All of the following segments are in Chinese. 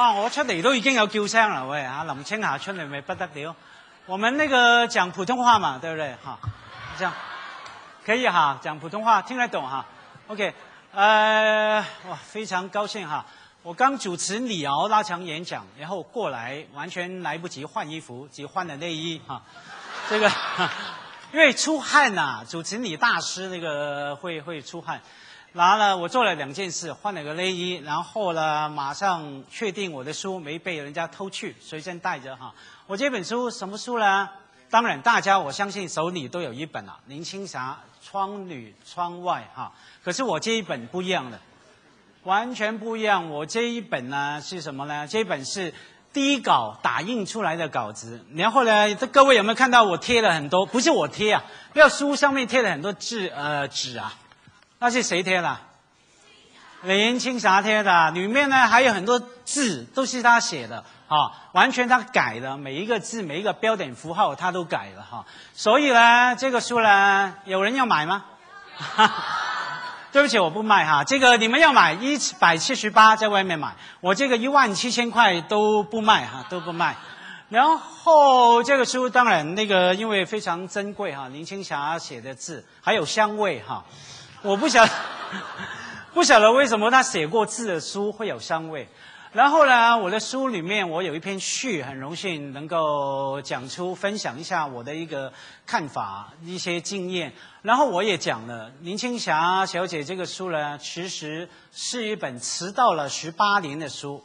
哇！我出嚟都已經有叫聲啦，喂啊！林青霞出嚟咪不得了。我們那個講普通話嘛，對不對？哈，這樣可以哈，講普通話聽得懂哈。OK，呃，哇，非常高興哈！我剛主持李敖那場演講，然後過來完全來不及換衣服，只換了內衣哈。這個 因為出汗呐、主持李大師那個會會出汗。然後呢，我做了两件事，换了个内衣，然后呢，马上确定我的书没被人家偷去，随身带着哈。我这本书什么书呢？当然，大家我相信手里都有一本啊，林青霞《窗裏窗外》哈。可是我这一本不一样的，完全不一样。我这一本呢是什么呢？这一本是第一稿打印出来的稿子。然后呢，這各位有没有看到我贴了很多？不是我贴啊，不要书上面贴了很多字呃纸啊。那是誰貼的？林青霞貼的，里面呢還有很多字都是他寫的啊，完全他改的，每一個字每一個標點符號他都改了哈。所以呢，這個書呢，有人要買嗎？對不起，我不賣哈。這個你們要買一百七十八，在外面買。我這個一萬七千塊都不賣哈，都不賣。然後這個書當然那個因為非常珍貴哈，林青霞寫的字還有香味哈。我不晓得，不晓得为什么他写过字的书会有香味。然后呢，我的书里面我有一篇序，很荣幸能够讲出分享一下我的一个看法、一些经验。然后我也讲了林青霞小姐这个书呢，其实是一本迟到了十八年的书，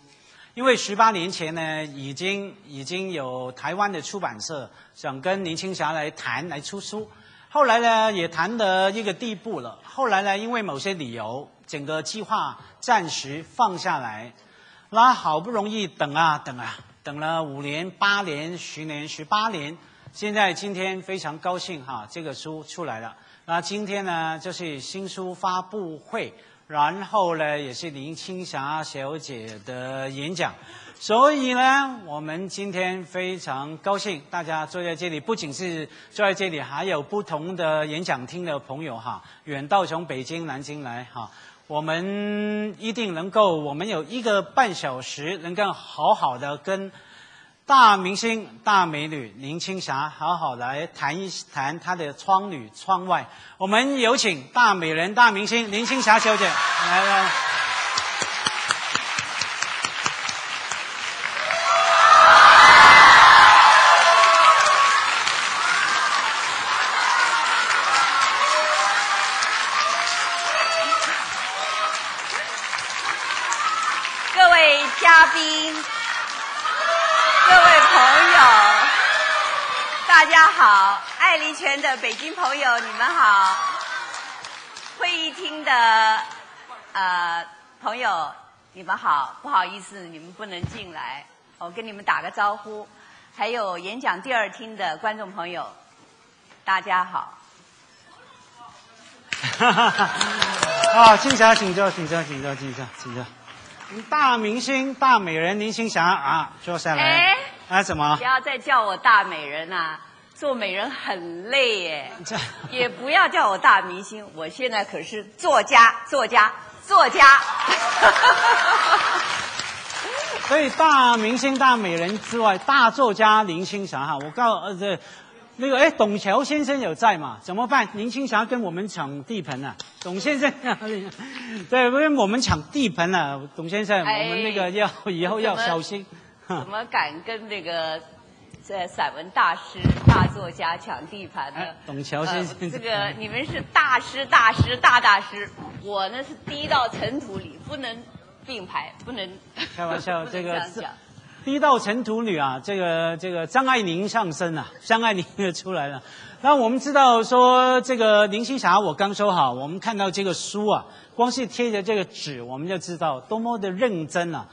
因为十八年前呢，已经已经有台湾的出版社想跟林青霞来谈来出书。後來呢，也談得一個地步了。後來呢，因為某些理由，整個計劃暫時放下來。那好不容易等啊等啊，等了五年、八年、十年、十八年，現在今天非常高興哈，這個書出來了。那今天呢，就是新書發布會，然後呢，也是林青霞小姐的演講。所以呢，我们今天非常高兴，大家坐在这里，不仅是坐在这里，还有不同的演讲厅的朋友哈，远道从北京、南京来哈，我们一定能够，我们有一个半小时，能够好好的跟大明星、大美女林青霞好好来谈一谈她的窗裏窗外。我们有请大美人、大明星林青霞小姐来来。嘉宾，各位朋友，大家好！愛麗泉的北京朋友，你们好！会议厅的呃朋友，你们好！不好意思，你们不能进来，我跟你们打个招呼。还有演讲第二厅的观众朋友，大家好！哈哈哈！啊，青霞，请坐，请坐，请坐，请坐，请坐。大明星、大美人林青霞啊，坐下来。哎，啊，什麼？不要再叫我大美人啊，做美人很累耶。這也不要叫我大明星，我现在可是作家，作家，作家。所以大明星、大美人之外，大作家林青霞哈，我告呃這。那个哎，董桥先生有在嘛？怎么办？林青霞跟我们抢地盘啊，董先生，对，因為我们抢地盘啊，董先生，哎、我们那个要以后要小心。怎么，敢跟那个这散文大师、大作家抢地盘呢？哎、董桥先生、呃，這個你们是大师、大师、大大师，我呢是低到尘土里，不能并排，不能。开玩笑，這個這樣講。第一道尘土女啊，这个这个张爱玲上身啊，张爱玲就出来了。那我们知道说这个林青霞，我剛說好，我们看到这个书啊，光是贴着这个纸，我们就知道多么的认真啊，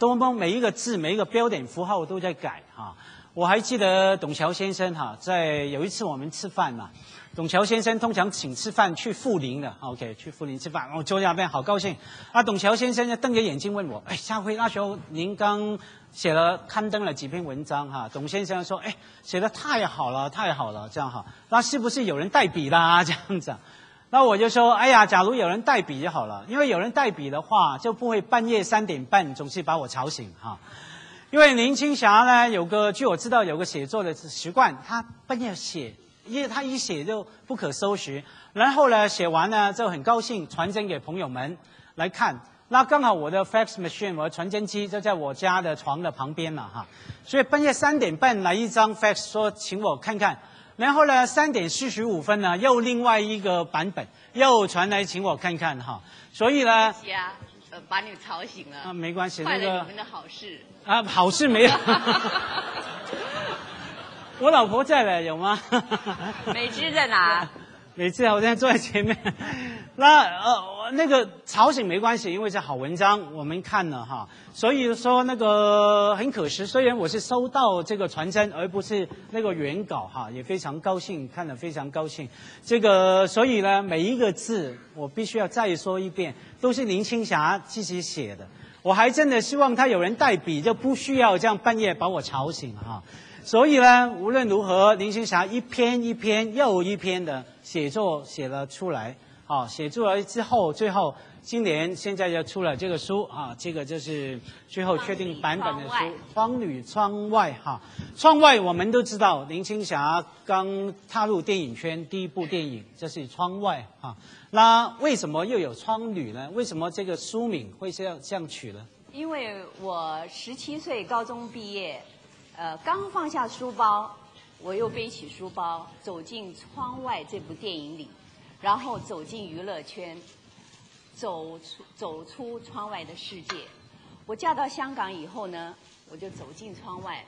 多么每一个字每一个标点符号都在改哈。我还记得董桥先生哈，在有一次我们吃饭嘛。董橋先生通常请吃饭去富林的，OK，去富林吃饭，我坐在那边好高兴。啊，董橋先生就瞪着眼睛问我：“哎，夏辉，那时候您刚写了刊登了几篇文章哈？”董先生说：“哎，写的太好了，太好了，这样哈，那是不是有人代笔啦？这样子？”那我就说，哎呀，假如有人代笔就好了，因为有人代笔的话，就不会半夜三点半总是把我吵醒哈。因为林青霞呢，有个据我知道有个写作的习惯，她半夜写，因为他一写就不可收拾，然后呢写完呢就很高兴传真给朋友们来看。那刚好我的 fax machine，我的传真机就在我家的床的旁边了哈，所以半夜三点半来一张 fax 说请我看看，然后呢三点四十五分呢又另外一个版本又传来请我看看哈，所以呢，把你吵醒了，啊没关系，坏那个了你们的好事。啊好事没有，我老婆在了有吗？美芝在哪？每次好像坐在前面，那呃那个吵醒没关系，因为是好文章，我们看了哈，所以说那个很可惜，虽然我是收到这个传真，而不是那个原稿哈，也非常高兴，看了非常高兴。这个所以呢，每一个字我必须要再说一遍，都是林青霞自己写的。我还真的希望他有人代笔，就不需要这样半夜把我吵醒哈。所以呢，无论如何，林青霞一篇一篇又一篇的写作写了出来，啊，写出来之后，最后今年现在就出了这个书啊，这个就是最后确定版本的书《窗女窗外》哈。窗外我们都知道，林青霞刚踏入电影圈第一部电影就是《窗外》哈。那为什么又有窗女呢？为什么这个书名会这样这样取呢？因为我十七岁高中毕业，呃，刚放下书包，我又背起书包走进《窗外》这部电影里，然后走进娱乐圈，走出走出窗外的世界。我嫁到香港以后呢，我就走进窗外，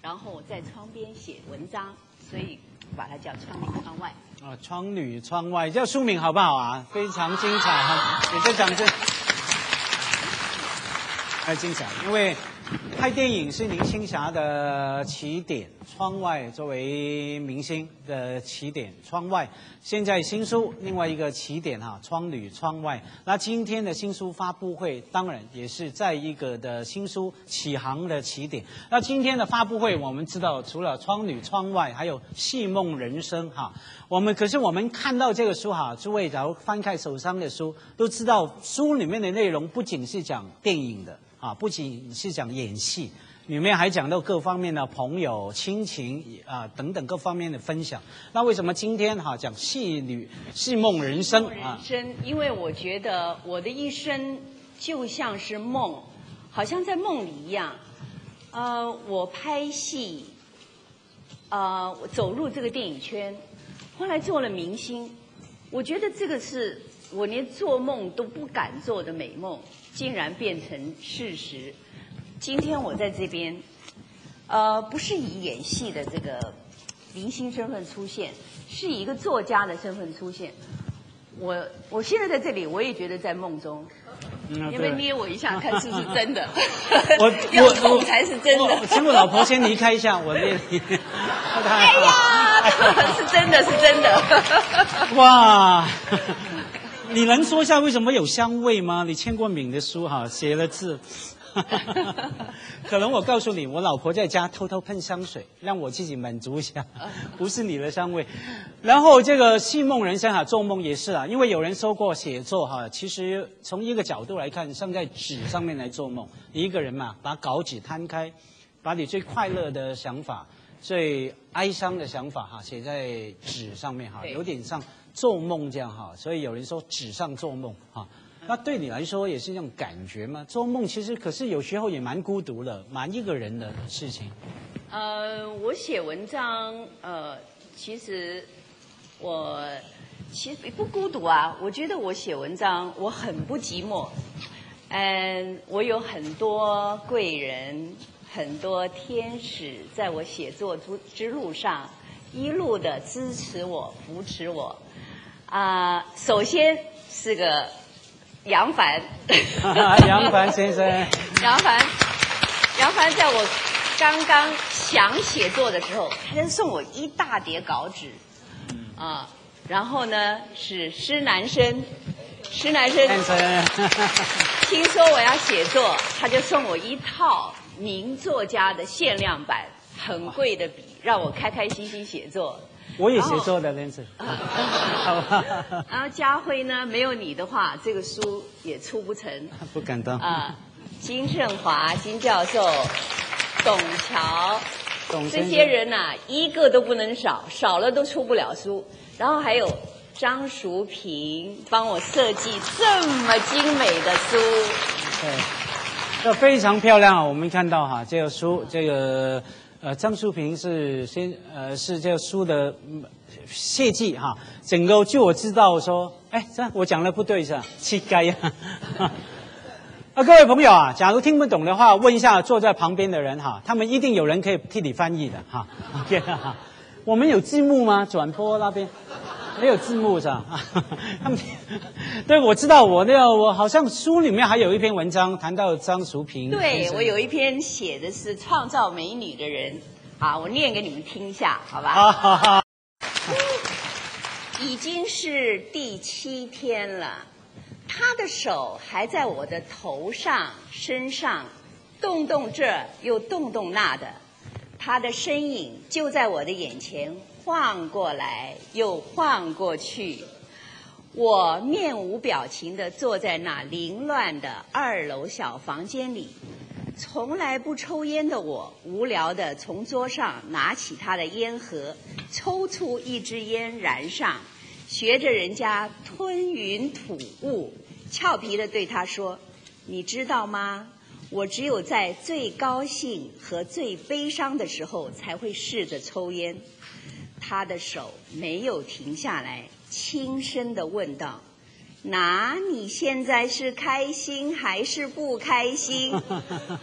然后我在窗边写文章，所以把它叫《窗里窗外》。啊，窗女窗外，叫书名好不好啊？非常精彩哈，也在讲这，太精彩，因为拍电影是林青霞的起点，窗外作为明星的起点，窗外现在新书另外一个起点哈，窗女窗外。那今天的新书发布会，当然也是在一个的新书起航的起点。那今天的发布会，我们知道除了窗女窗外，还有戏梦人生哈。我们可是我们看到这个书哈，诸位假如翻开手上的书，都知道书里面的内容不仅是讲电影的啊，不仅是讲演戏，里面还讲到各方面的朋友、亲情啊等等各方面的分享。那为什么今天哈讲戏女戏梦人生啊？人生，因为我觉得我的一生就像是梦，好像在梦里一样。呃，我拍戏，呃，我走入这个电影圈，后来做了明星，我觉得这个是我连做梦都不敢做的美梦，竟然变成事实。今天我在这边，呃，不是以演戏的这个明星身份出现，是以一个作家的身份出现。我我现在在这里，我也觉得在梦中。嗯你要不要捏我一下，看是不是真的？我要我痛才是真的。请我老婆先离开一下，我捏你。哎呀，是真的，是真的。哇，你能说一下为什么有香味吗？你签过名的书哈，写了字。可能我告诉你，我老婆在家偷偷喷香水，让我自己满足一下，不是你的香味。然后这个戏梦人生哈，做梦也是啊，因为有人说过写作哈，其实从一个角度来看，像在纸上面来做梦，你一个人嘛，把稿纸摊开，把你最快乐的想法、最哀伤的想法哈，写在纸上面哈，对有点像做梦这样哈，所以有人说纸上做梦哈。那对你来说也是一种感觉吗？做梦其实可是有时候也蛮孤独的，蛮一个人的事情。呃，我写文章，呃，其实我其实不孤独啊。我觉得我写文章，我很不寂寞。嗯，我有很多贵人，很多天使，在我写作之之路上，一路的支持我、扶持我。啊、首先是个杨凡，杨凡先生，杨凡，杨凡在我刚刚想写作的时候，他就送我一大叠稿纸，啊，然后呢是施南生，施南生。先生，听说我要写作，他就送我一套名作家的限量版很贵的笔，让我开开心心写作。我也写作的，认识。好吧，然后家辉呢，没有你的话，这个书也出不成。不敢当。啊，金盛华金教授、董桥这董这些人呐、一个都不能少，少了都出不了书。然后还有张淑平帮我设计这么精美的书，对，这非常漂亮啊！我们看到哈，这个书，这个呃，张淑萍是先呃是这个书的嗯设计哈，整个据我知道说，哎，这我讲的不对是吧？乞丐呀。啊，各位朋友啊，假如听不懂的话，问一下坐在旁边的人哈，他们一定有人可以替你翻译的哈。OK 哈，我们有字幕吗？转播那边没有字幕是吧？他们对我知道我那个我好像书里面还有一篇文章谈到张淑萍对我有一篇写的是创造美女的人，啊，我念给你们听一下，好吧？啊哈 哈，已经是第七天了，他的手还在我的头上、身上，动动这又动动那的，他的身影就在我的眼前晃过来又晃过去。我面无表情地坐在那凌乱的二楼小房间里，从来不抽烟的我，无聊地从桌上拿起他的烟盒，抽出一支烟燃上，学着人家吞云吐雾，俏皮地对他说：“你知道吗？我只有在最高兴和最悲伤的时候才会试着抽烟。”他的手没有停下来，轻声地问道：“那你现在是开心还是不开心？”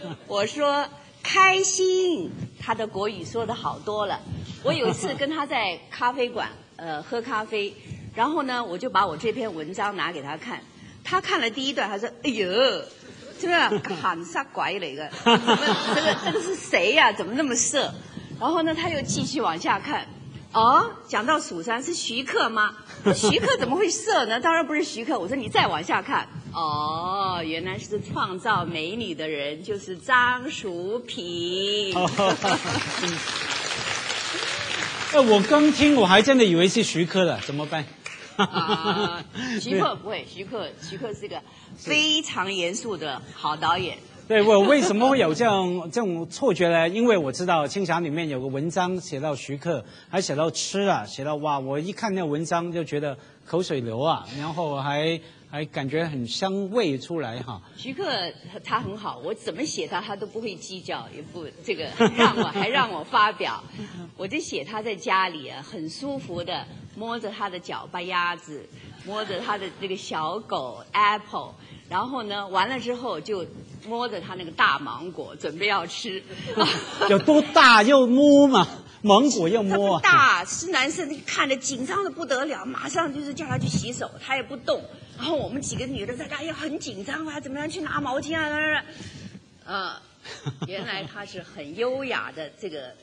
我说：“开心。”他的国语说的好多了。我有一次跟他在咖啡馆呃喝咖啡，然后呢，我就把我这篇文章拿给他看。他看了第一段，他说：“哎呦，这个喊啥鬼来个？这个这个是谁呀、怎么那么色？”然后呢，他又继续往下看。哦，讲到蜀山是徐克吗？徐克怎么会色呢？当然不是徐克。我说你再往下看，哦，原来是创造美女的人，就是张淑平。哎，我刚听我还真的以为是徐克了，怎么办？啊，徐克不会，徐克徐克是个非常严肃的好导演。对我为什么会有这样 这种错觉呢？因为我知道《青霞》里面有个文章写到徐克，还写到吃啊，写到哇，我一看那文章就觉得口水流啊，然后还还感觉很香味出来哈。徐克他很好，我怎么写他，他都不会计较，也不这个让我还让我发表，我就写他在家里啊，很舒服的摸着他的脚巴鸭子，摸着他的这个小狗 Apple，然后呢，完了之后就摸着他那个大芒果，准备要吃。有多大又摸嘛，芒果又摸啊。大是男生看着紧张的不得了，马上就是叫他去洗手，他也不动。然后我们几个女的在那也很紧张啊，怎么样去拿毛巾啊？呃，原来他是很优雅的，这个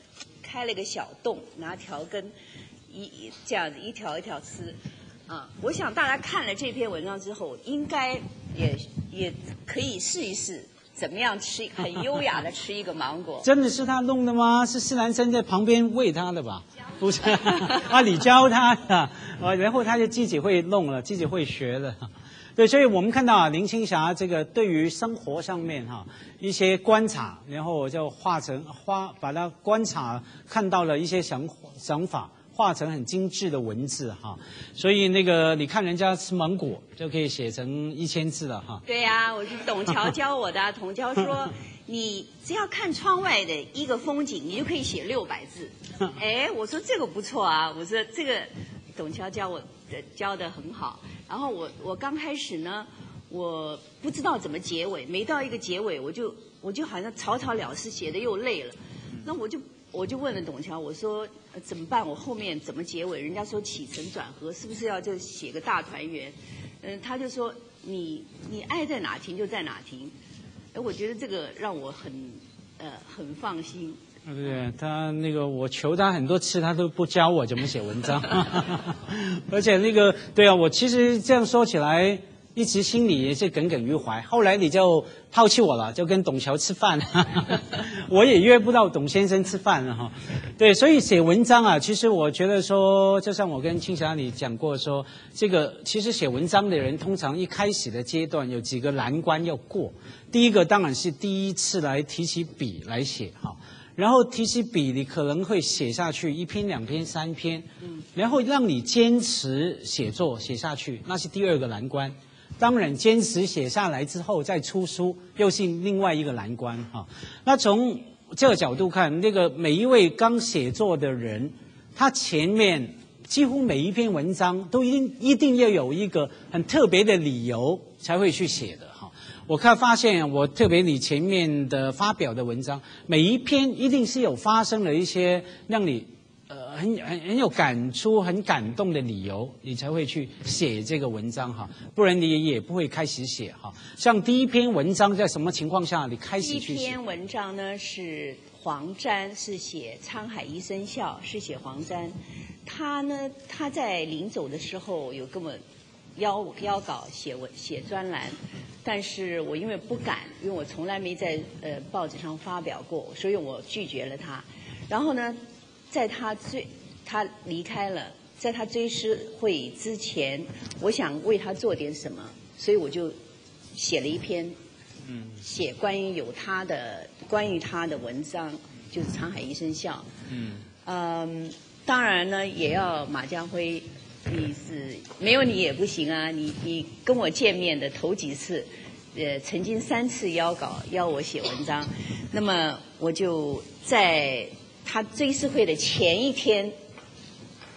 开了个小洞，拿条根一一这样子一条一条吃。啊，我想大家看了这篇文章之后，应该也也可以试一试，怎么样吃很优雅的吃一个芒果。真的是他弄的吗？是施南生在旁边喂他的吧？不是，啊，你教他的，啊，然后他就自己会弄了，自己会学了。对，所以我们看到啊，林青霞这个对于生活上面哈一些观察，然后我就化成花，把它观察看到了一些想想法，画成很精致的文字哈。所以那个你看人家吃芒果就可以写成一千字了哈。对呀、我是董桥教我的啊。董桥说，你只要看窗外的一个风景，你就可以写六百字。哎，我说这个不错啊，我说这个董桥教我的教的很好。然后我我刚开始呢，我不知道怎么结尾，每到一个结尾，我就我就好像草草了事，写的又累了。那我就我就问了董强，我说、呃怎么办？我后面怎么结尾？人家说起承转合，是不是要就写个大团圆？嗯，他就说你你爱在哪停就在哪停。哎，我觉得这个让我很呃很放心。对不对？他那个我求他很多次，他都不教我怎么写文章。而且那个对啊，我其实这样说起来，一直心里也是耿耿于怀。后来你就抛弃我了，就跟董桥吃饭，我也约不到董先生吃饭了哈。对，所以写文章啊，其实我觉得说，就像我跟青霞你讲过说，这个其实写文章的人通常一开始的阶段有几个难关要过。第一个当然是第一次来提起笔来写哈。然后提起笔，你可能会写下去一篇、两篇、三篇，嗯，然后让你坚持写作写下去，那是第二个难关。当然，坚持写下来之后再出书，又是另外一个难关哈。那从这个角度看，那个每一位刚写作的人，他前面几乎每一篇文章都一定一定要有一个很特别的理由才会去写的哈。我看发现，我特别你前面的发表的文章，每一篇一定是有发生了一些让你很很很有感触、很感动的理由，你才会去写这个文章哈，不然你也不会开始写哈。像第一篇文章在什么情况下你开始去写？第一篇文章呢是黄沾，是写《沧海一声笑》，是写黄沾。他呢他在临走的时候有跟我邀邀稿写文写专栏。但是我因为不敢，因为我从来没在呃报纸上发表过，所以我拒绝了他。然后呢，在他追他离开了，在他追思会之前，我想为他做点什么，所以我就写了一篇，嗯，写关于有他的关于他的文章，就是《沧海一声笑》。嗯。嗯，当然呢，也要马家辉。你是没有你也不行啊！你你跟我见面的头几次，呃，曾经三次邀稿邀我写文章，那么我就在他追思会的前一天，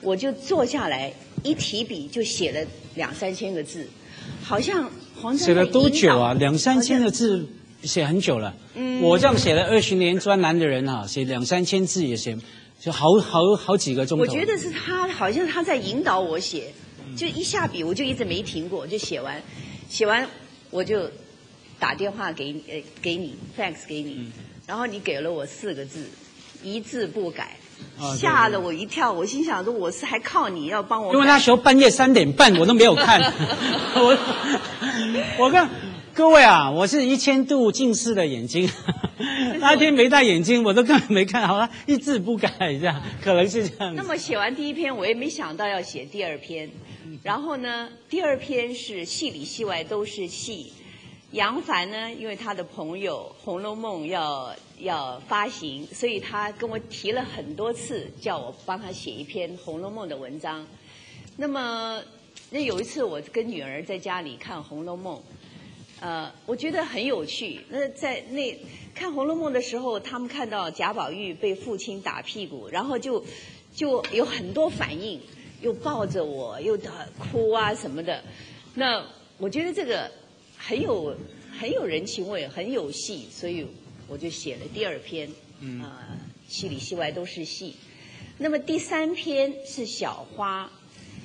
我就坐下来一提笔就写了两三千个字，好像黄写了多久啊？两三千个字写很久了。嗯，我这样写了二十年专栏的人啊，写两三千字也写。就好好好几个钟头。我觉得是他，好像他在引导我写，就一下笔我就一直没停过，就写完，写完我就打电话给呃给你，fax 给你，然后你给了我四个字，一字不改，吓了我一跳，我心想说我是还靠你要帮我。因为那时候半夜三点半我都没有看，我我看。各位啊，我是一千度近视的眼睛，那天没戴眼镜，我都根本没看好，一字不改这样，可能是这样。那么写完第一篇，我也没想到要写第二篇，然后呢，第二篇是戏里戏外都是戏。杨凡呢，因为他的朋友《红楼梦》要要发行，所以他跟我提了很多次，叫我帮他写一篇《红楼梦》的文章。那么那有一次，我跟女儿在家里看《红楼梦》。呃，我觉得很有趣。那在那看《红楼梦》的时候，他们看到贾宝玉被父亲打屁股，然后就就有很多反应，又抱着我，又哭啊什么的。那我觉得这个很有很有人情味，很有戏，所以我就写了第二篇。嗯。啊，戏里戏外都是戏。那么第三篇是小花。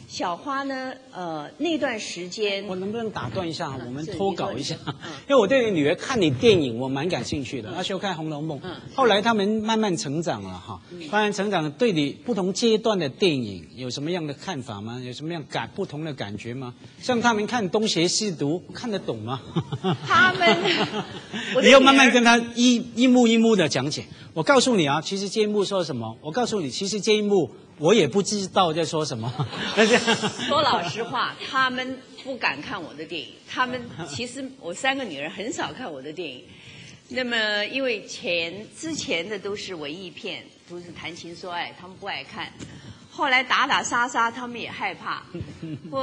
小花呢？呃，那段时间我能不能打断一下？我们脱稿一下，因为我对你女儿看你电影，我蛮感兴趣的。那时候看《红楼梦》，后来他们慢慢成长了哈，慢慢成长，对你不同阶段的电影有什么样的看法吗？有什么样感不同的感觉吗？像他们看东邪西毒，看得懂吗？他们，你要慢慢跟他一一幕一幕的讲解。我告诉你啊，其实这一幕说什么？我告诉你，其实这一幕。我也不知道在说什么。说老实话，他们不敢看我的电影。他们其实我三个女儿很少看我的电影。那么因为前之前的都是文艺片，都是谈情说爱，他们不爱看。后来打打杀杀，他们也害怕。或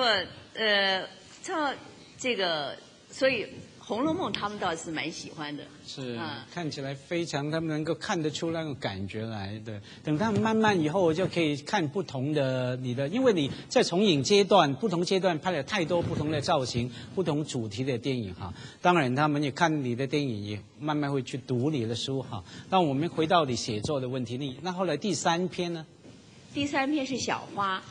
呃，这这个，所以。《红楼梦》他们倒是蛮喜欢的，是看起来非常，他们能够看得出那种感觉来的。等他们慢慢以后就可以看不同的你的，因为你在重影阶段，不同阶段拍了太多不同的造型、不同主题的电影哈。当然，他们也看你的电影，也慢慢会去读你的书哈。那我们回到你写作的问题，你那后来第三篇呢？第三篇是小花。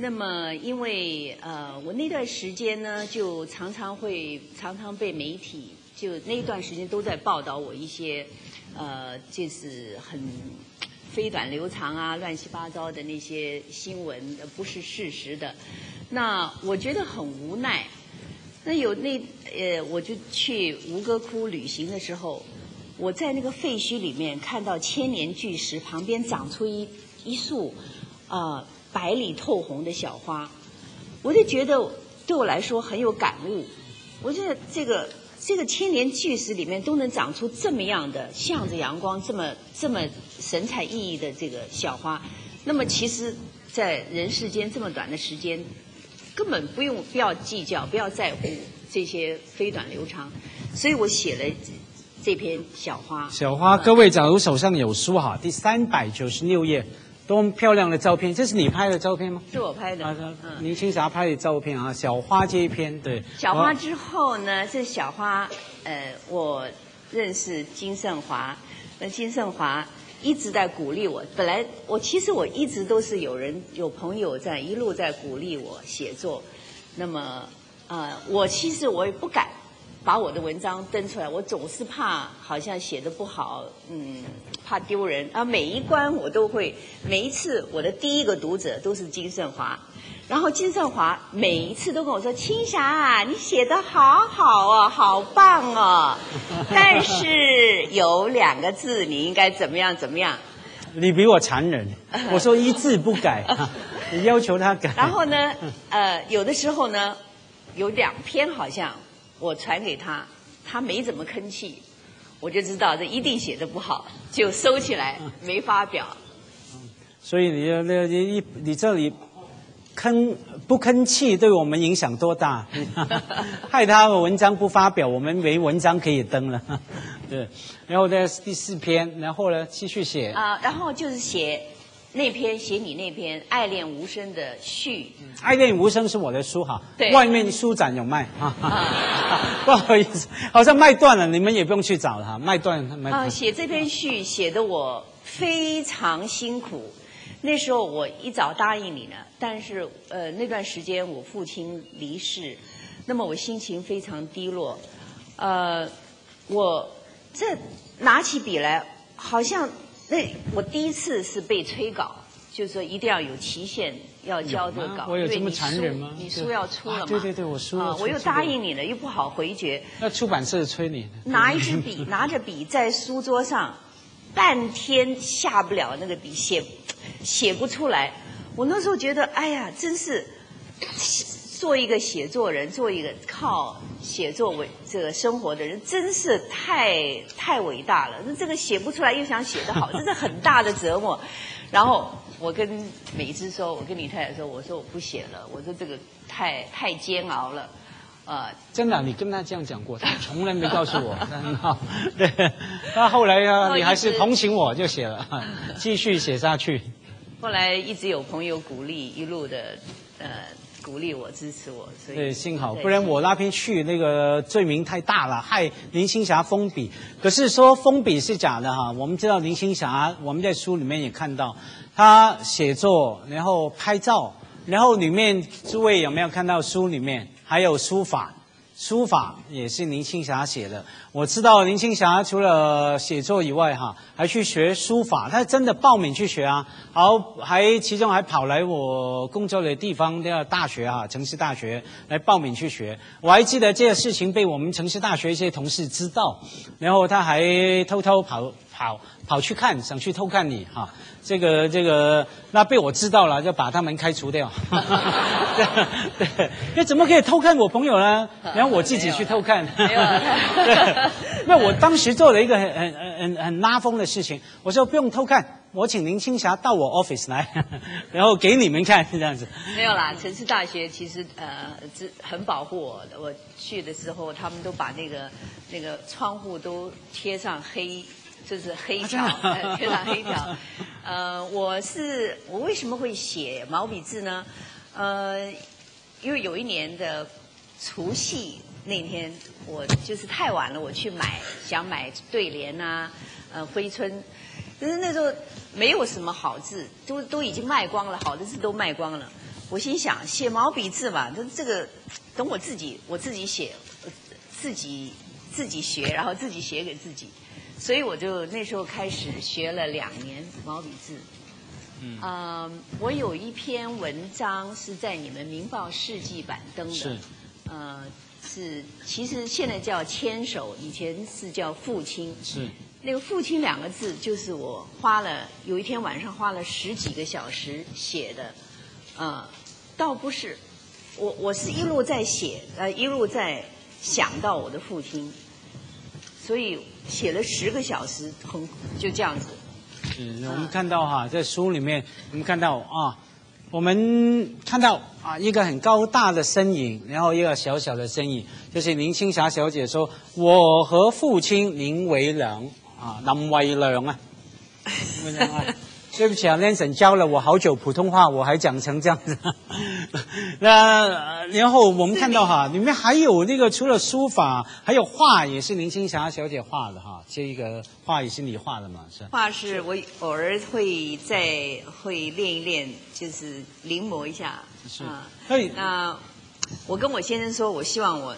那么，因为呃，我那段时间呢，就常常会常常被媒体就那段时间都在报道我一些呃，就是很飞短流长啊、乱七八糟的那些新闻，不是事实的。那我觉得很无奈。那有那呃，我就去吴哥窟旅行的时候，我在那个废墟里面看到千年巨石旁边长出一一束啊、白里透红的小花，我就觉得对我来说很有感悟。我觉得这个这个千年巨石里面都能长出这么样的向着阳光、这么这么神采奕奕的这个小花，那么其实，在人世间这么短的时间，根本不用不要计较，不要在乎这些飞短流长，所以我写了这篇小花。小花，各位，假如手上有书哈，第三百九十六页，多漂亮的照片，这是你拍的照片吗？是我拍的，啊，嗯。林青霞拍的照片啊，小花这一篇，对，小花之后呢，这小花，呃，我认识金盛华，那金盛华一直在鼓励我。本来我其实我一直都是有人有朋友在一路在鼓励我写作，那么呃，我其实我也不敢把我的文章登出来，我总是怕好像写的不好，嗯，怕丢人啊。每一关我都会，每一次我的第一个读者都是金圣华。然后金圣华每一次都跟我说：“青霞啊，你写的好好哦，好棒哦。但是有两个字，你应该怎么样怎么样。你比我残忍，我说一字不改，你要求他改。然后呢，呃，有的时候呢，有两篇好像我传给他，他没怎么吭气，我就知道这一定写的不好，就收起来没发表。所以你那你你你这里吭不吭气，对我们影响多大？害他的文章不发表，我们没文章可以登了。对，然后呢第四篇，然后呢继续写。啊、然后就是写那篇写你那篇《爱恋无声》的序。爱恋无声是我的书哈，对外面书展有卖啊。啊 不好意思，好像卖断了，你们也不用去找了哈，卖断卖啊、断。写这篇序写的我非常辛苦。那时候我一早答应你呢，但是呃那段时间我父亲离世，那么我心情非常低落。呃，我这拿起笔来，好像那我第一次是被催稿，就是说一定要有期限要交这个稿，有我有这么残忍吗你书要出了嘛？啊对对对我书要啊我又答应你了，又不好回绝。那出版社催你的。拿一支笔，拿着笔在书桌上，半天下不了那个笔，写写不出来。我那时候觉得，哎呀，真是做一个写作人，做一个靠写作为这个生活的人，真是太太伟大了。那这个写不出来，又想写得好，这是很大的折磨。然后我跟美芝说，我跟李太太说，我说我不写了，我说这个太太煎熬了，呃，真的啊，你跟他这样讲过，他从来没告诉我。很好，对。那后来呢，哦你还是同情我，就写了，继续写下去。后来一直有朋友鼓励，一路的呃鼓励我、支持我，所以对，幸好，不然我那篇去那个罪名太大了，害林青霞封笔。可是说封笔是假的哈，我们知道林青霞，我们在书里面也看到，她写作，然后拍照，然后里面诸位有没有看到书里面还有书法？书法也是林青霞写的。我知道林青霞除了写作以外，哈，还去学书法。她真的报名去学啊，好，还其中还跑来我工作的地方的大学哈，城市大学来报名去学。我还记得这个事情被我们城市大学一些同事知道，然后他还偷偷跑跑跑去看，想去偷看你哈。这个这个，那被我知道了，就把他们开除掉。对对，那怎么可以偷看我朋友呢？然后我自己去偷看。没有 那我当时做了一个很很很很拉风的事情，我说不用偷看，我请林青霞到我 office 来，然后给你们看这样子。没有啦。城市大学其实呃只很保护我的，我去的时候他们都把那个那个窗户都贴上黑。就是黑条，啊真的呃贴上黑条。呃，我是我为什么会写毛笔字呢？呃，因为有一年的除夕那天，我就是太晚了，我去买想买对联啊，呃，挥春，但是那时候没有什么好字，都都已经卖光了，好的字都卖光了。我心想写毛笔字嘛，这这个等我自己我自己写，呃自己自己学，然后自己写给自己。所以我就那时候开始学了两年毛笔字。嗯嗯，我有一篇文章是在你们《明报世纪版》登的。是。呃，是其实现在叫牵手，以前是叫父亲。是那个“父亲”两个字，就是我花了有一天晚上花了十几个小时写的。呃，倒不是，我我是一路在写，呃，一路在想到我的父亲，所以写了十个小时，很就这样子。嗯，我们看到哈，在书里面我们看到啊，我们看到啊一个很高大的身影，然后一个小小的身影，就是林青霞小姐说：“我和父亲林维良啊，林维良啊。”对不起啊，Lenson 教了我好久普通话，我还讲成这样子。那然后我们看到哈，里面还有那个除了书法，还有画也是林青霞小姐画的哈，这一个画也是你画的嘛？是画是我偶尔会再会练一练，就是临摹一下。是啊，那我跟我先生说，我希望我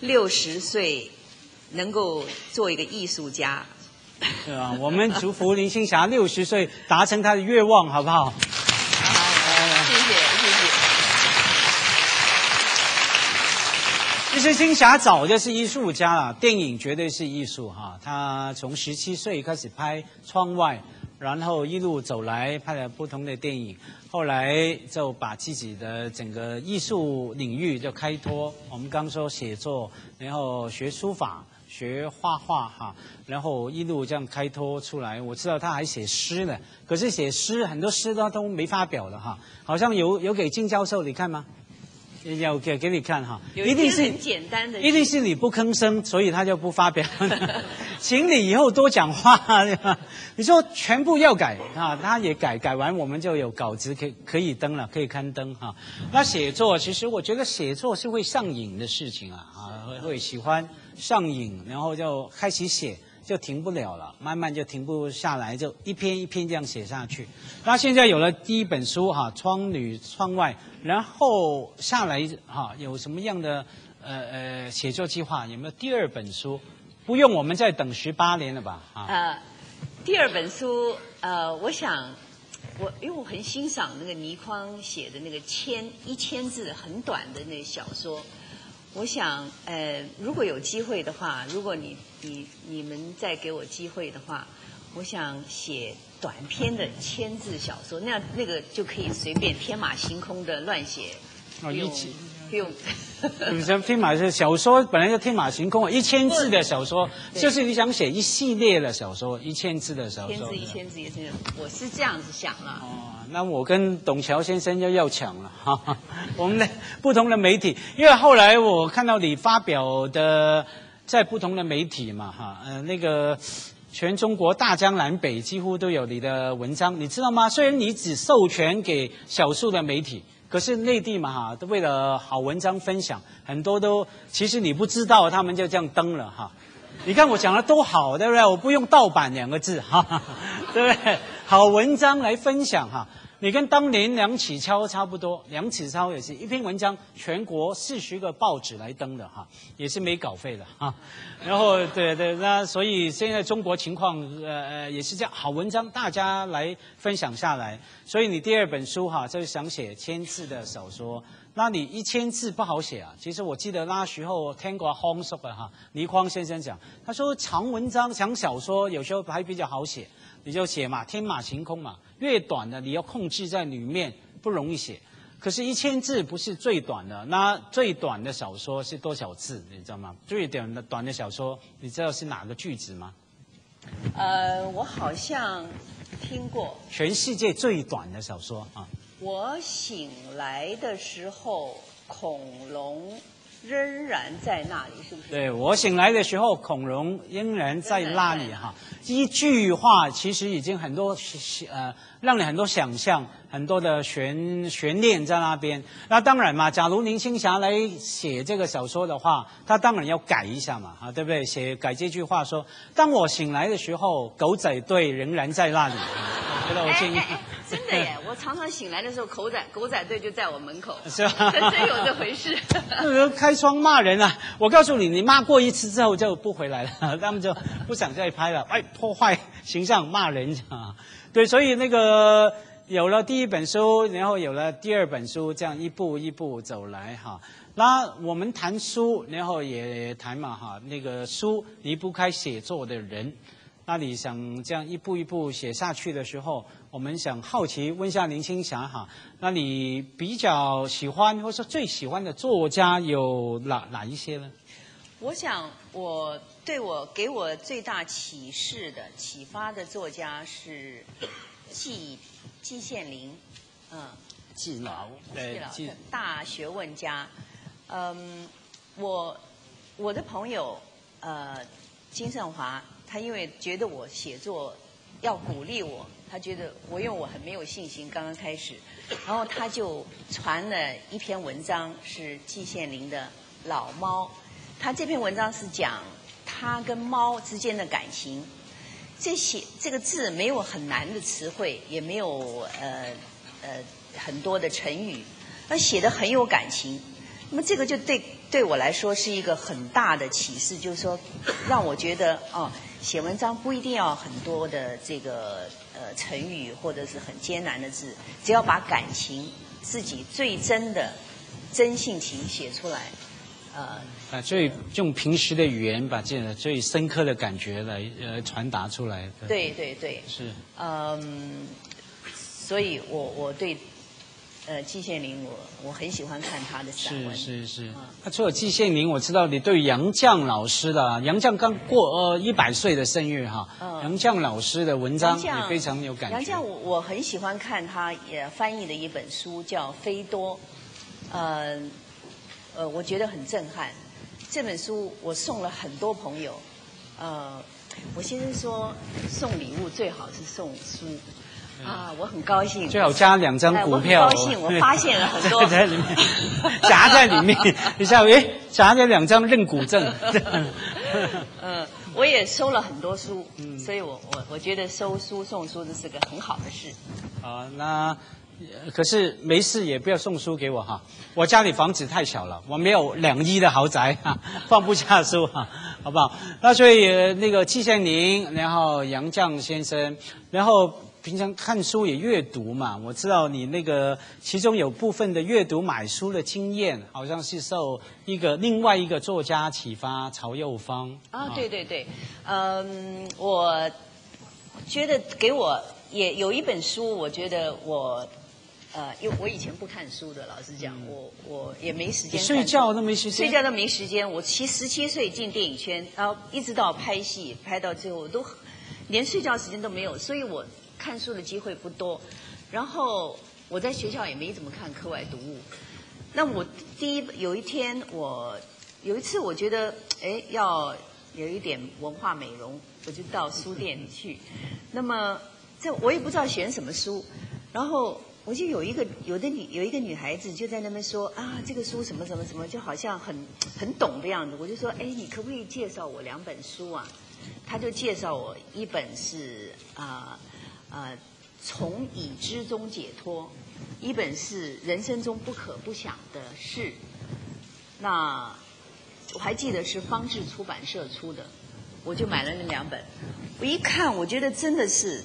六十岁能够做一个艺术家。对吧？我们祝福林青霞六十岁达成她的愿望，好不好？好谢谢谢谢。其实青霞早就是艺术家了，电影绝对是艺术哈。她从十七岁开始拍《窗外》，然后一路走来拍了不同的电影，后来就把自己的整个艺术领域就开拓。我们刚说写作，然后学书法。学画画哈，然后一路这样开拓出来。我知道他还写诗呢，可是写诗很多诗他都没发表的哈。好像有有给金教授你看吗？有给给你看哈。一定是很简单的。一定是你不吭声，所以他就不发表。请你以后多讲话。你说全部要改啊，他也改，改完我们就有稿子可可以登了，可以刊登哈。那写作其实我觉得写作是会上瘾的事情啊啊，会会喜欢。上瘾，然后就开始写，就停不了了，慢慢就停不下来，就一篇一篇这样写下去。那现在有了第一本书哈，《窗里窗外》，然后下来哈，有什么样的呃呃写作计划？有没有第二本书？不用，我们再等十八年了吧？啊，呃，第二本书，呃，我想，我因为我很欣赏那个倪匡写的那个千一千字很短的那个小说。我想，呃，如果有机会的话，如果你你你们再给我机会的话，我想写短篇的千字小说，那样那个就可以随便天马行空的乱写，不用不用。你像天马是小说，本来就天马行空啊，一千字的小说，就是你想写一系列的小说，一千字的小说。一千字一千字一千字，我是这样子想了。哦，那我跟董桥先生要要抢了哈，我们的不同的媒体，因为后来我看到你发表的在不同的媒体嘛哈，呃，那个全中国大江南北几乎都有你的文章，你知道吗？虽然你只授权给少数的媒体。可是内地嘛哈，都为了好文章分享，很多都其实你不知道，他们就这样登了哈。你看我讲的多好，对不对？我不用盗版两个字哈，对不对？好文章来分享哈。你跟当年梁启超差不多，梁启超也是一篇文章，全国四十个报纸来登的哈，也是没稿费的哈。然后对对，那所以现在中国情况呃呃也是这样，好文章大家来分享下来。所以你第二本书哈，就是想写千字的小说，那你一千字不好写啊。其实我记得那时候听过康叔的哈，倪匡先生讲，他说长文章、长小说有时候还比较好写。你就写嘛，天马行空嘛，越短的你要控制在里面不容易写。可是，一千字不是最短的，那最短的小说是多少字？你知道吗？最短的短的小说，你知道是哪个句子吗？呃，我好像听过。全世界最短的小说啊！我醒来的时候，恐龙。仍然在那里，是不是？对我醒来的时候，孔融仍然在那里哈。一句话其实已经很多呃，让你很多想象。很多的悬悬念在那边，那当然嘛。假如林青霞来写这个小说的话，她当然要改一下嘛，啊，对不对？写改这句话说：“当我醒来的时候，狗仔队仍然在那里。”我觉得我建议，真的耶！我常常醒来的时候，狗仔狗仔队就在我门口，是吧？真有这回事。开窗骂人啊！我告诉你，你骂过一次之后就不回来了，他们就不想再拍了。哎，破坏形象，骂人啊！对，所以那个。有了第一本书，然后有了第二本书，这样一步一步走来哈。那我们谈书，然后也谈嘛哈，那个书离不开写作的人。那你想这样一步一步写下去的时候，我们想好奇问一下林青霞哈，那你比较喜欢或者说最喜欢的作家有哪哪一些呢？我想，我对我给我最大启示的、启发的作家是季季羡林，嗯，季老，季老，大学问家。嗯，我我的朋友呃金盛华，他因为觉得我写作要鼓励我，他觉得我因为我很没有信心，刚刚开始，然后他就传了一篇文章，是季羡林的《老猫》。他这篇文章是讲他跟猫之间的感情，这些这个字没有很难的词汇，也没有呃呃很多的成语，他写的很有感情。那么这个就对对我来说是一个很大的启示，就是说让我觉得哦，写文章不一定要很多的这个呃成语或者是很艰难的字，只要把感情自己最真的真性情写出来。呃，啊，最用平时的语言把这个最深刻的感觉来呃传达出来。对对对，是。嗯，所以我我对呃季羡林，我我很喜欢看他的散文。是是是。那除了季羡林，我知道你对杨绛老师的杨绛刚过呃一百岁的生日哈，杨绛老师的文章也非常有感觉。杨绛我我很喜欢看他也翻译的一本书叫《菲多》，呃。呃，我觉得很震撼。这本书我送了很多朋友。呃，我先生说送礼物最好是送书。啊，我很高兴。最好加两张股票。我很高兴，我发现了很多在里面，夹在里面。一下，哎，夹着两张认股证。嗯，我也收了很多书，所以我我我觉得收书送书这是个很好的事。好，那。可是没事也不要送书给我哈，我家里房子太小了，我没有两亿的豪宅哈，放不下书哈，好不好？那所以那个季羡林，然后杨绛先生，然后平常看书也阅读嘛，我知道你那个其中有部分的阅读买书的经验，好像是受一个另外一个作家启发，曹幼芳。啊，对对对，嗯，我觉得给我也有一本书，我觉得我。呃，因为我以前不看书的，老实讲，我我也没时间。睡觉都没时间。睡觉都没时间。我七十七岁进电影圈，然后一直到拍戏，拍到最后都连睡觉时间都没有，所以我看书的机会不多。然后我在学校也没怎么看课外读物。那我第一有一天，我有一次我觉得，哎，要有一点文化美容，我就到书店去。那么这我也不知道选什么书，然后。我就有一个有的女有一个女孩子就在那边说啊，这个书什么什么什么，就好像很很懂的样子。我就说，哎，你可不可以介绍我两本书啊？她就介绍我一本是啊啊从已知中解脱，一本是人生中不可不想的事。那我还记得是方志出版社出的，我就买了那两本。我一看，我觉得真的是。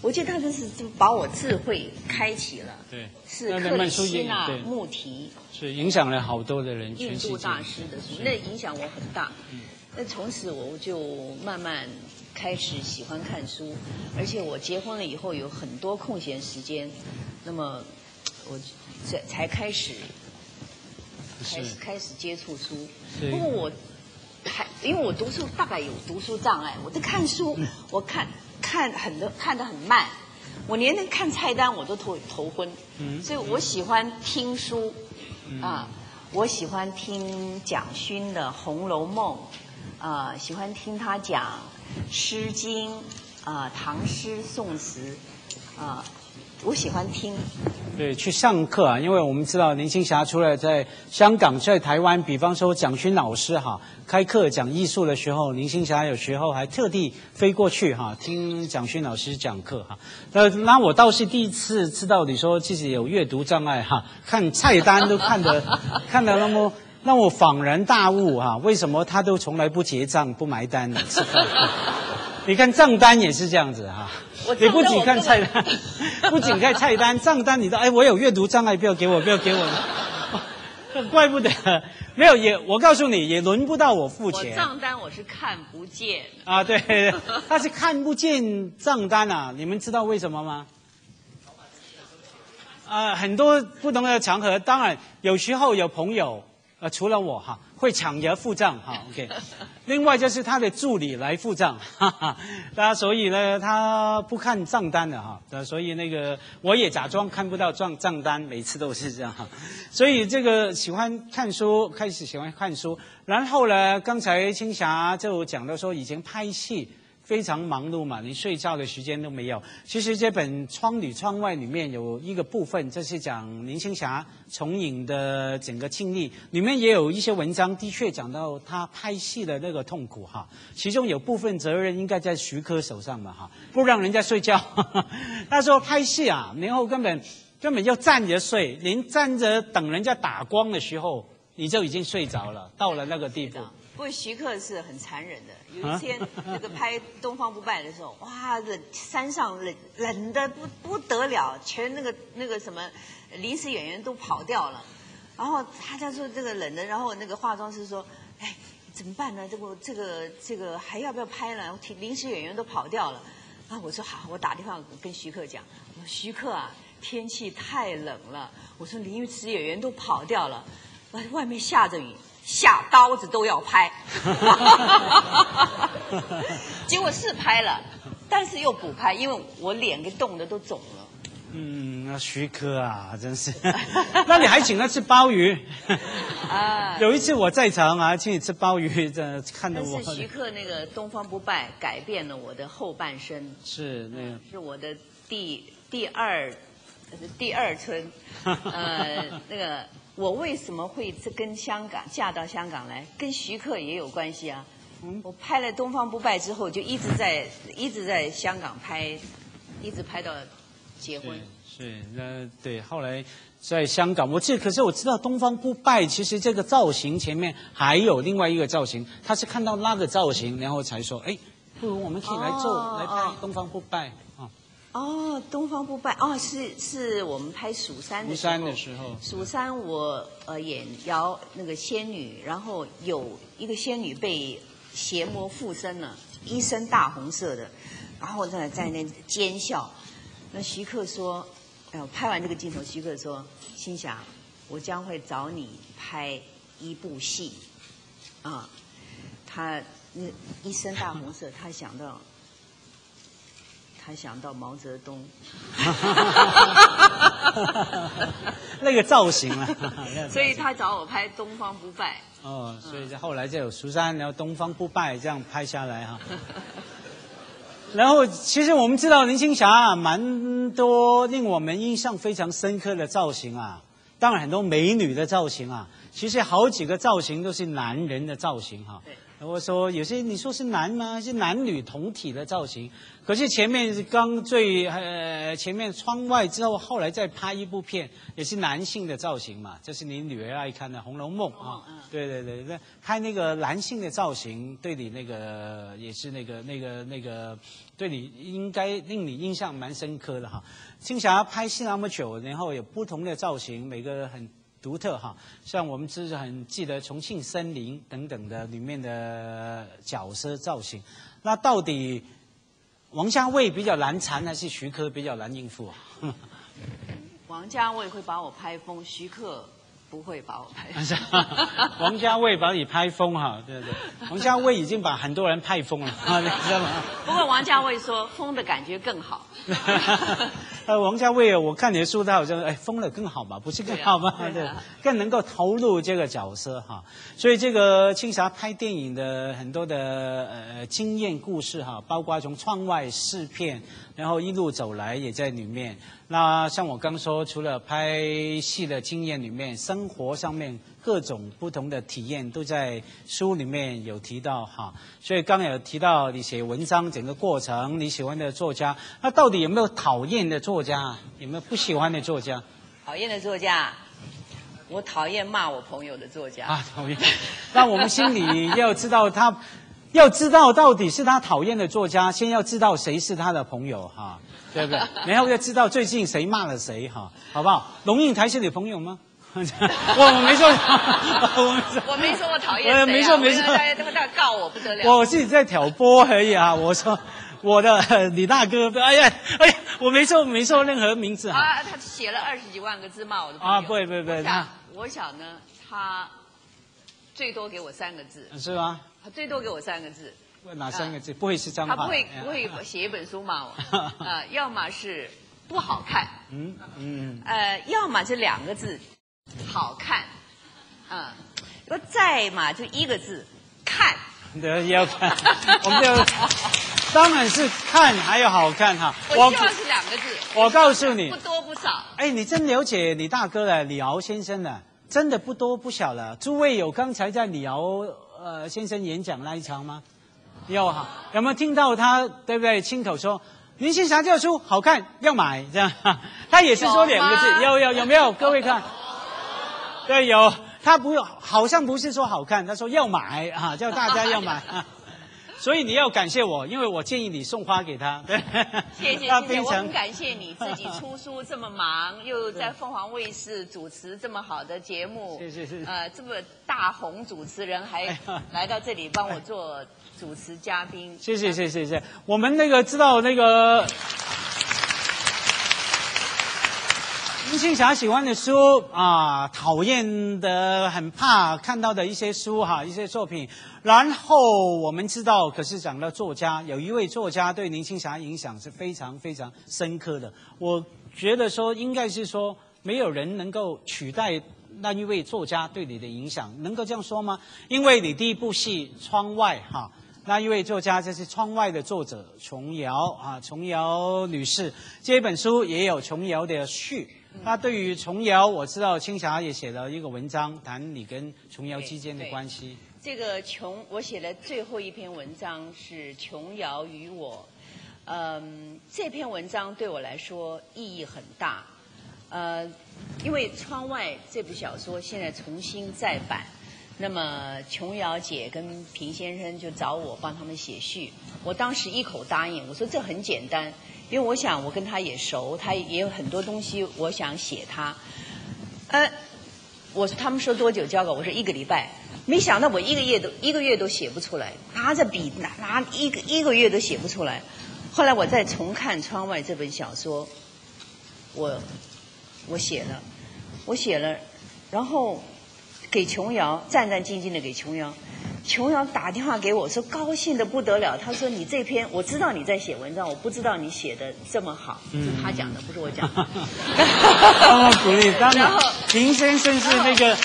我觉得他就是就把我智慧开启了，对，是克里希那穆提，是影响了好多的人，印度大师的书，那影响我很大。那从此我就慢慢开始喜欢看书，而且我结婚了以后有很多空闲时间，那么我才才开始开始开始接触书。不过我还因为我读书大概有读书障碍，我在看书，我看。看很多看得很慢，我连那看菜单我都头头昏，所以我喜欢听书，啊，我喜欢听蒋勋的《红楼梦》，啊，喜欢听他讲《诗经》，啊，唐诗宋词，啊。我喜欢听，对，去上课啊，因为我们知道林青霞除了在香港，在台湾，比方说蒋勋老师哈开课讲艺术的时候，林青霞有时候还特地飞过去哈听蒋勋老师讲课哈。那那我倒是第一次知道你说自己有阅读障碍哈，看菜单都看得 看得那么让我恍然大悟哈，为什么他都从来不结账不埋单吃饭？你看账单也是这样子哈、我你不仅看菜单，不仅看菜单，账单你都哎，我有阅读障碍，不要给我，不要给我。怪不得没有也，我告诉你，也轮不到我付钱账单我是看不见，啊。对，他是看不见账单啊，你们知道为什么吗？啊，很多不同的场合，当然有时候有朋友，呃，除了我哈，会抢着付账哈，OK。另外就是他的助理来付账，哈哈，那所以呢，他不看账单的哈，那所以那个我也假装看不到账账单，每次都是这样哈。所以这个喜欢看书，开始喜欢看书，然后呢，刚才青霞就讲到说，以前拍戏。非常忙碌嘛，连睡觉的时间都没有。其实这本《窗里窗外》里面有一个部分，这是讲林青霞重影的整个经历，里面也有一些文章，的确讲到她拍戏的那个痛苦哈。其中有部分责任应该在徐克手上嘛哈，不让人家睡觉。那时候拍戏啊，然后根本根本就站着睡，连站着等人家打光的时候，你就已经睡着了，到了那个地步。不过徐克是很残忍的。有啊一天那个拍《东方不败》的时候，哇，冷山上冷冷的不不得了，全那个那个什么临时演员都跑掉了。然后他家说这个冷的，然后那个化妆师说：“哎，怎么办呢？这个这个这个还要不要拍了？临时演员都跑掉了。”然后我说：“好，我打电话跟徐克讲，我说徐克啊，天气太冷了。我说临时演员都跑掉了，外外面下着雨。”下刀子都要拍，结果是拍了，但是又补拍，因为我脸给冻得都肿了。嗯，那徐克啊，真是，那你还请他吃鲍鱼？啊，有一次我在场啊，请你吃鲍鱼，这看得我但是徐克那个《东方不败》改变了我的后半生，是那个是我的第第二第二春。呃，那个我为什么会跟香港嫁到香港来，跟徐克也有关系啊。嗯我拍了《东方不败》之后，就一直在一直在香港拍，一直拍到结婚。是那对，后来在香港，我记得，可是我知道东方不败其实这个造型前面还有另外一个造型，他是看到那个造型，然后才说，哎，不如我们可以来做、哦来拍东方不败啊。哦，东方不败哦，是是我们拍蜀山的时候。山的时候，蜀山我呃演姚那个仙女，然后有一个仙女被邪魔附身了，一身大红色的，然后在在那奸笑。那徐克说，哎呦，拍完这个镜头，徐克说，心想我将会找你拍一部戏，啊，他那一身大红色，他想到。他想到毛泽东，那个造型啊，所以他找我拍《东方不败。哦，所以后来就有蜀山，然后东方不败这样拍下来哈。然后其实我们知道林青霞啊，蛮多令我们印象非常深刻的造型啊，当然很多美女的造型啊，其实好几个造型都是男人的造型哈。对我说有些你说是男吗？是男女同体的造型。可是前面是刚最呃前面窗外之后，后来再拍一部片，也是男性的造型嘛，这是你女儿爱看的《红楼梦》啊。嗯对对对，那拍那个男性的造型，对你那个也是那个那个那个，对你应该令你印象蛮深刻的哈。青霞拍戏那么久，然后有不同的造型，每个很独特哈。像我们就是很记得《重庆森林》等等的里面的角色造型，那到底王家卫比较难缠，还是徐克比较难应付啊？王家卫会把我拍疯，徐克不会把我拍疯。王家卫把你拍疯哈，对对，王家卫已经把很多人拍疯了，你知道吗？不过王家卫说疯的感觉更好。呃，王家卫，我看你的书，他好像哎疯了更好吧，不是更好吗？对啊对啊更能够投入这个角色哈。所以这个青霞拍电影的很多的呃经验故事哈，包括从窗外试片，然后一路走来也在里面。那像我刚说，除了拍戏的经验里面，生活上面各种不同的体验都在书里面有提到哈。所以刚刚有提到你写文章整个过程，你喜欢的作家，那到底有没有讨厌的作家？有没有不喜欢的作家？讨厌的作家，我讨厌骂我朋友的作家。啊，讨厌。那我们心里要知道他要知道到底是他讨厌的作家，先要知道谁是他的朋友哈，对不对？然后要知道最近谁骂了谁哈，好不好？龙应台是你朋友吗？我 我没说，我没说，我没说我讨厌谁、啊，没错没错，大家这么大告我不得了。我自己在挑拨而已啊！我说我的李大哥，哎呀哎呀，我没说没说任何名字啊。他写了二十几万个字骂我的朋友啊！不不不，我想我想呢，他最多给我三个字，是吗？他最多给我三个字，哪三个字？不会是脏话？他不会不会写一本书骂我 啊？要么是不好看，嗯嗯，呃，要么就两个字。好看，嗯，要再嘛就一个字，看。对，要看，我们就，当然是看，还有好看哈。我希望是两个字。我告诉你，不多不少。哎，你真了解你大哥了，李敖先生了，真的不多不少了。诸位有刚才在李敖呃先生演讲那一场吗？有哈，有没有听到他对不对？亲口说林青霞这书好看，要买这样。他也是说两个字，有有有没有？各位看。对，有他不好像不是说好看，他说要买啊，叫大家要买，所以你要感谢我，因为我建议你送花给他。对，谢谢谢谢，我很感谢你自己出书这么忙，又在凤凰卫视主持这么好的节目，谢谢谢谢。呃，这么大红主持人还来到这里帮我做主持嘉宾，谢谢谢谢谢。我们那个知道那个。林青霞喜欢的书啊，讨厌的、很怕看到的一些书哈，一些作品。然后我们知道，可是讲到作家，有一位作家对林青霞影响是非常非常深刻的。我觉得说，应该是说，没有人能够取代那一位作家对你的影响，能够这样说吗？因为你第一部戏《窗外》哈，那一位作家就是《窗外》的作者琼瑶啊，琼瑶女士这本书也有琼瑶的序。那对于琼瑶，我知道青霞也写了一个文章，谈你跟琼瑶之间的关系。这个琼，我写的最后一篇文章是琼瑶与我。嗯，这篇文章对我来说意义很大。呃，因为《窗外》这部小说现在重新再版，那么琼瑶姐跟平先生就找我帮他们写序，我当时一口答应，我说这很简单。因为我想我跟他也熟，他也有很多东西我想写他。呃，我他们说多久交稿？我说一个礼拜。没想到我一个月都一个月都写不出来，拿着笔拿拿一个一个月都写不出来。后来我再重看《窗外》这本小说，我我写了，我写了，然后给琼瑶战战兢兢的给琼瑶。琼瑶打电话给我说，高兴的不得了。他说：“你这篇我知道你在写文章，我不知道你写的这么好。”是他讲的，不是我讲。的。鼓 励。然后林先生是那个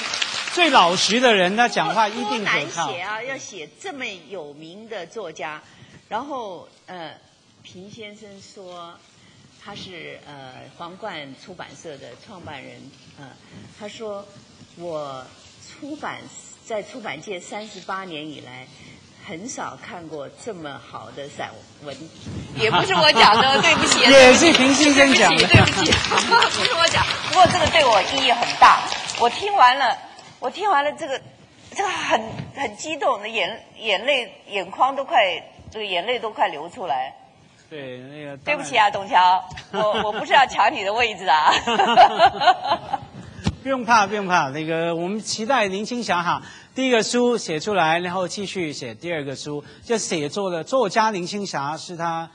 最老实的人，他讲话一定可靠。难写啊，要写这么有名的作家。然后呃，平先生说他是呃皇冠出版社的创办人。呃，他说我出版。在出版界三十八年以来，很少看过这么好的散文，也不是我讲的，对不起。也是平先生讲的，对不起，不是我讲。不过这个对我意义很大。我听完了，我听完了这个，这个很很激动的眼眼泪眼眶都快，这个眼泪都快流出来。对，那个。对不起啊，董桥，我我不是要抢你的位置啊。不用怕，不用怕。那个，我们期待林青霞哈，第一个书写出来，然后继续写第二个书。就写作的作家林青霞是他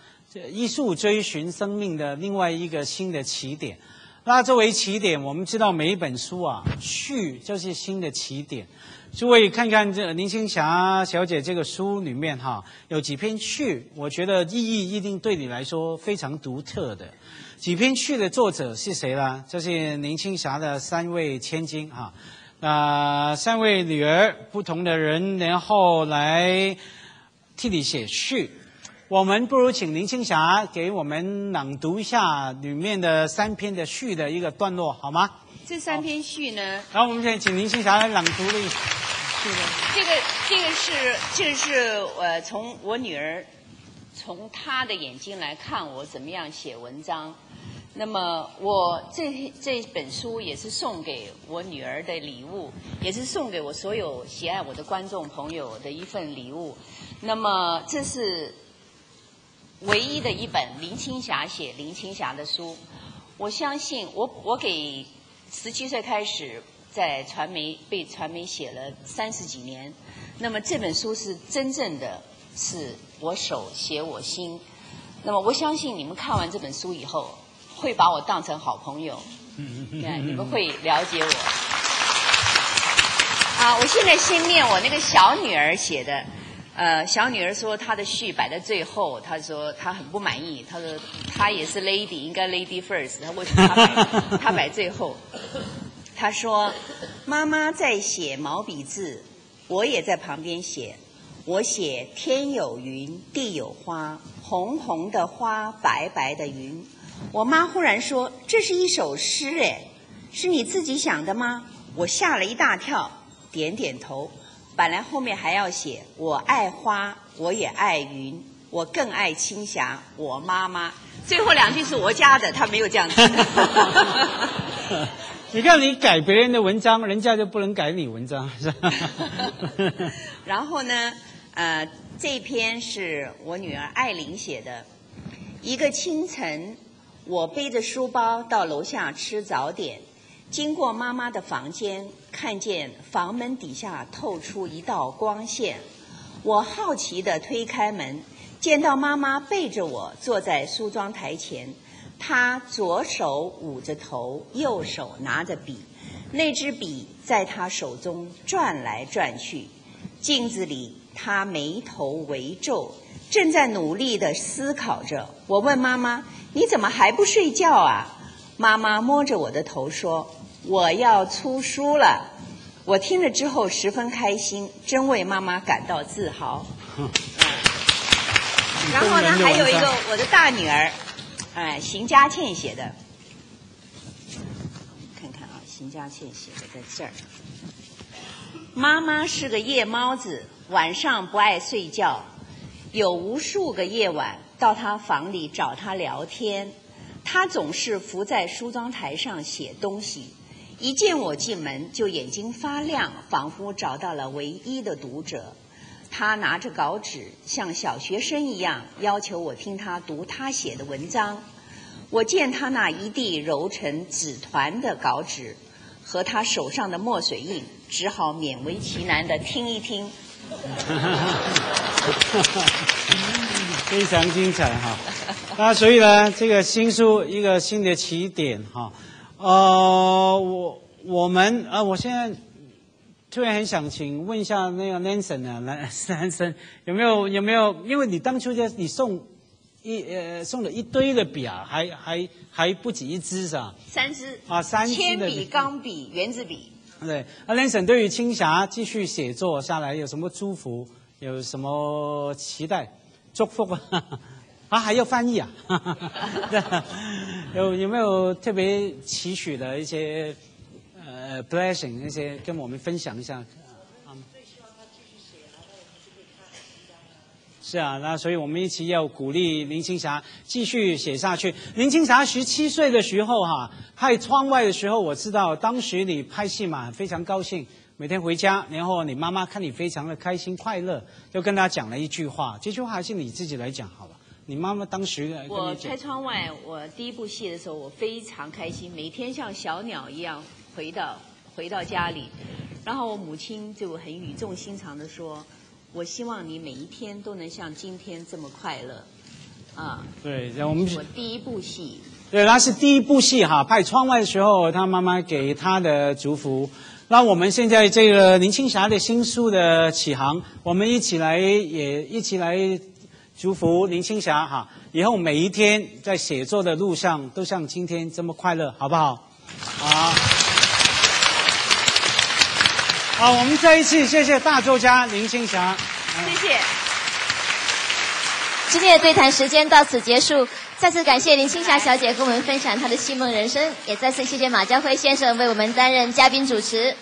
艺术追寻生命的另外一个新的起点。那作为起点，我们知道每一本书啊，序就是新的起点。诸位看看这林青霞小姐这个书里面哈，有几篇序，我觉得意义一定对你来说非常独特的。几篇序的作者是谁呢？这是林青霞的三位千金啊，啊，三位女儿不同的人，然后来替你写序。我们不如请林青霞给我们朗读一下里面的三篇的序的一个段落，好吗？这三篇序呢？然后我们现在请林青霞来朗读一这个这个是这个是呃，从我女儿从她的眼睛来看我怎么样写文章。那么我这这本书也是送给我女儿的礼物，也是送给我所有喜爱我的观众朋友的一份礼物。那么这是唯一的一本林青霞写林青霞的书。我相信我我给十七岁开始在传媒被传媒写了三十几年，那么这本书是真正的是我手写我心。那么我相信你们看完这本书以后。会把我当成好朋友，对，你们会了解我。啊，我现在先念我那个小女儿写的，呃，小女儿说她的序摆在最后，她说她很不满意，她说她也是 lady，应该 lady first，她为什么她摆 她摆最后？她说妈妈在写毛笔字，我也在旁边写，我写天有云，地有花，红红的花，白白的云。我妈忽然说：“这是一首诗，哎，是你自己想的吗？”我吓了一大跳，点点头。本来后面还要写：“我爱花，我也爱云，我更爱青霞，我妈妈。”最后两句是我加的，他没有这样子。你看，你改别人的文章，人家就不能改你文章，是吧？然后呢，呃，这篇是我女儿艾琳写的，一个清晨。我背着书包到楼下吃早点，经过妈妈的房间，看见房门底下透出一道光线。我好奇地推开门，见到妈妈背着我坐在梳妆台前，她左手捂着头，右手拿着笔，那支笔在她手中转来转去。镜子里，他眉头微皱，正在努力地思考着。我问妈妈。你怎么还不睡觉啊？妈妈摸着我的头说：“我要出书了。”我听了之后十分开心，真为妈妈感到自豪。然后呢，还有一个我的大女儿，哎，邢佳倩写的，看看啊，邢佳倩写的在这儿。妈妈是个夜猫子，晚上不爱睡觉，有无数个夜晚。到他房里找他聊天，他总是伏在梳妆台上写东西。一见我进门，就眼睛发亮，仿佛找到了唯一的读者。他拿着稿纸，像小学生一样要求我听他读他写的文章。我见他那一地揉成纸团的稿纸和他手上的墨水印，只好勉为其难地听一听。非常精彩哈，那所以呢，这个新书一个新的起点哈，呃，我我们呃，我现在突然很想请问一下那个 Nancy 呢，男男生有没有有没有？因为你当初就你送一呃送了一堆的笔啊，还还还不止一支是吧？三支啊，三支铅笔、钢笔、圆珠笔。对，那 Nancy 对于青霞继续写作下来有什么祝福？有什么期待？祝福啊！啊，还要翻译啊！有有没有特别期许的一些呃 blessing 那些跟我们分享一下？是啊，那所以我们一起要鼓励林青霞继续写下去。林青霞十七岁的时候哈，拍窗外的时候，我知道当时你拍戏嘛，非常高兴。每天回家，然后你妈妈看你非常的开心快乐，就跟她讲了一句话。这句话还是你自己来讲好了。你妈妈当时我拍窗外，我第一部戏的时候，我非常开心，每天像小鸟一样回到回到家里。然后我母亲就很语重心长的说：“我希望你每一天都能像今天这么快乐。”啊，对，我们我第一部戏，对，那是第一部戏哈。拍窗外的时候，他妈妈给他的祝福。那我们现在这个林青霞的新书的启航，我们一起来也一起来祝福林青霞哈，以后每一天在写作的路上都像今天这么快乐，好不好？好，好，我们再一次谢谢大作家林青霞，谢谢。今天的对谈时间到此结束，再次感谢林青霞小姐跟我们分享她的戏梦人生，也再次谢谢马家辉先生为我们担任嘉宾主持。